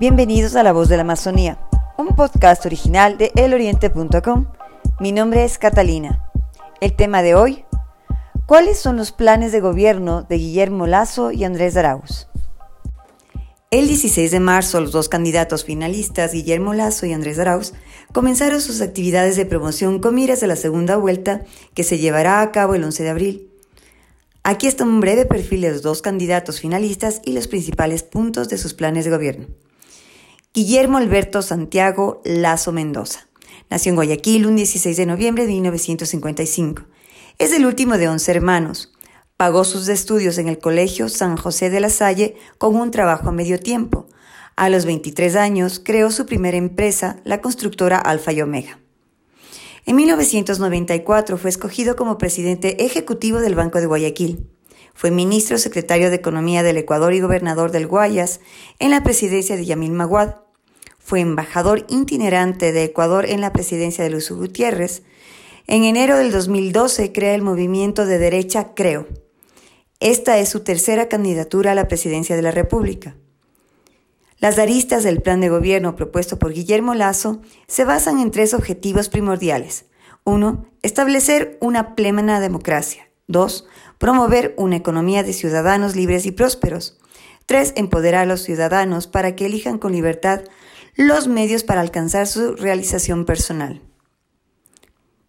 Bienvenidos a La Voz de la Amazonía, un podcast original de eloriente.com. Mi nombre es Catalina. El tema de hoy, ¿cuáles son los planes de gobierno de Guillermo Lazo y Andrés Arauz? El 16 de marzo, los dos candidatos finalistas, Guillermo Lazo y Andrés Arauz, comenzaron sus actividades de promoción con miras a la segunda vuelta que se llevará a cabo el 11 de abril. Aquí está un breve perfil de los dos candidatos finalistas y los principales puntos de sus planes de gobierno. Guillermo Alberto Santiago Lazo Mendoza. Nació en Guayaquil un 16 de noviembre de 1955. Es el último de 11 hermanos. Pagó sus estudios en el Colegio San José de la Salle con un trabajo a medio tiempo. A los 23 años creó su primera empresa, la constructora Alfa y Omega. En 1994 fue escogido como presidente ejecutivo del Banco de Guayaquil. Fue ministro secretario de Economía del Ecuador y gobernador del Guayas en la presidencia de Yamil Maguad. Fue embajador itinerante de Ecuador en la presidencia de Luis Gutiérrez. En enero del 2012 crea el movimiento de derecha Creo. Esta es su tercera candidatura a la presidencia de la República. Las aristas del plan de gobierno propuesto por Guillermo Lazo se basan en tres objetivos primordiales. Uno, Establecer una plena democracia. Dos, Promover una economía de ciudadanos libres y prósperos. Tres, Empoderar a los ciudadanos para que elijan con libertad los medios para alcanzar su realización personal.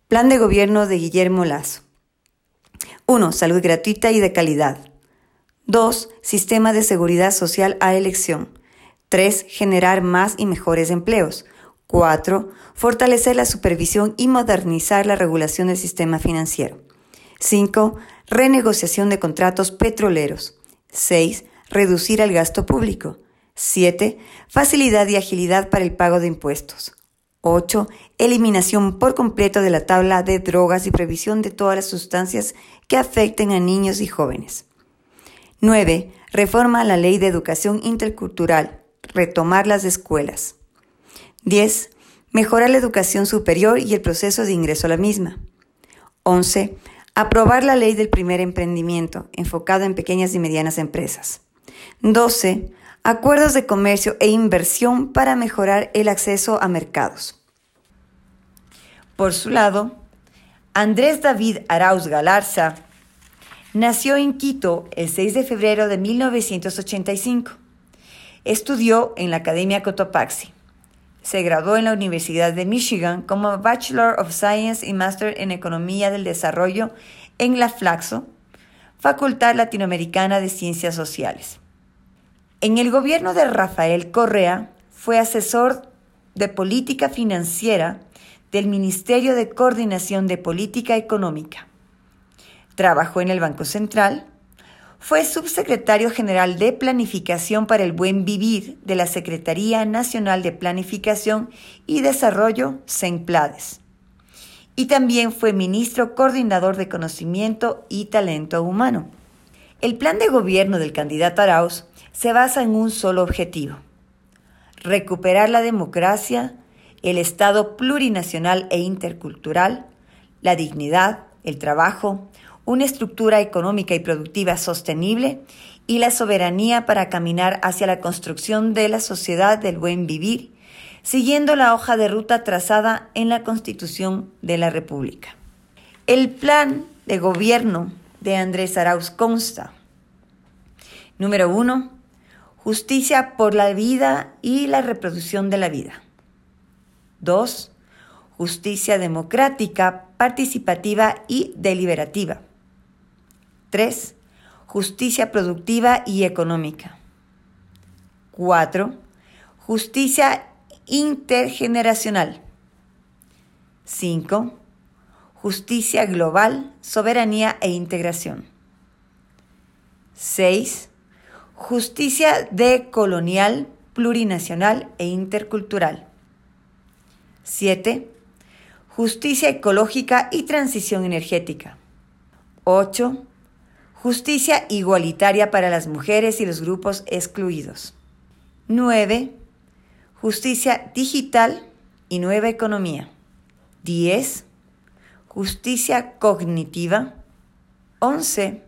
Plan de gobierno de Guillermo Lazo. 1. Salud gratuita y de calidad. 2. Sistema de seguridad social a elección. 3. Generar más y mejores empleos. 4. Fortalecer la supervisión y modernizar la regulación del sistema financiero. 5. Renegociación de contratos petroleros. 6. Reducir el gasto público. 7. Facilidad y agilidad para el pago de impuestos. 8. Eliminación por completo de la tabla de drogas y previsión de todas las sustancias que afecten a niños y jóvenes. 9. Reforma a la ley de educación intercultural. Retomar las escuelas. 10. Mejorar la educación superior y el proceso de ingreso a la misma. 11. Aprobar la ley del primer emprendimiento, enfocado en pequeñas y medianas empresas. 12 acuerdos de comercio e inversión para mejorar el acceso a mercados. Por su lado, Andrés David Arauz Galarza nació en Quito el 6 de febrero de 1985. Estudió en la Academia Cotopaxi. Se graduó en la Universidad de Michigan como Bachelor of Science y Master en Economía del Desarrollo en la Flaxo, Facultad Latinoamericana de Ciencias Sociales. En el gobierno de Rafael Correa fue asesor de política financiera del Ministerio de Coordinación de Política Económica. Trabajó en el Banco Central. Fue subsecretario general de Planificación para el Buen Vivir de la Secretaría Nacional de Planificación y Desarrollo, CENPLADES. Y también fue ministro coordinador de Conocimiento y Talento Humano. El plan de gobierno del candidato Arauz se basa en un solo objetivo, recuperar la democracia, el Estado plurinacional e intercultural, la dignidad, el trabajo, una estructura económica y productiva sostenible y la soberanía para caminar hacia la construcción de la sociedad del buen vivir, siguiendo la hoja de ruta trazada en la Constitución de la República. El plan de gobierno de Andrés Arauz consta, número uno, Justicia por la vida y la reproducción de la vida. 2. Justicia democrática, participativa y deliberativa. 3. Justicia productiva y económica. 4. Justicia intergeneracional. 5. Justicia global, soberanía e integración. 6 Justicia decolonial, plurinacional e intercultural. 7. Justicia ecológica y transición energética. 8. Justicia igualitaria para las mujeres y los grupos excluidos. 9. Justicia digital y nueva economía. 10. Justicia cognitiva. 11.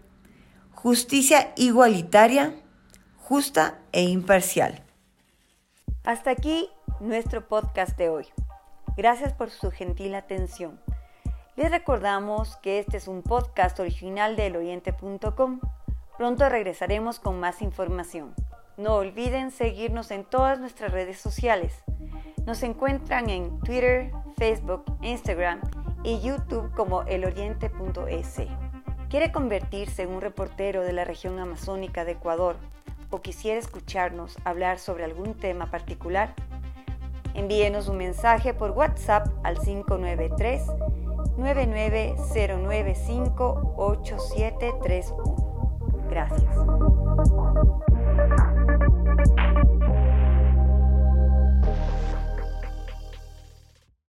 Justicia igualitaria justa e imparcial. Hasta aquí nuestro podcast de hoy. Gracias por su gentil atención. Les recordamos que este es un podcast original de eloriente.com. Pronto regresaremos con más información. No olviden seguirnos en todas nuestras redes sociales. Nos encuentran en Twitter, Facebook, Instagram y YouTube como eloriente.es. ¿Quiere convertirse en un reportero de la región amazónica de Ecuador o quisiera escucharnos hablar sobre algún tema particular? Envíenos un mensaje por WhatsApp al 593 99095871 Gracias.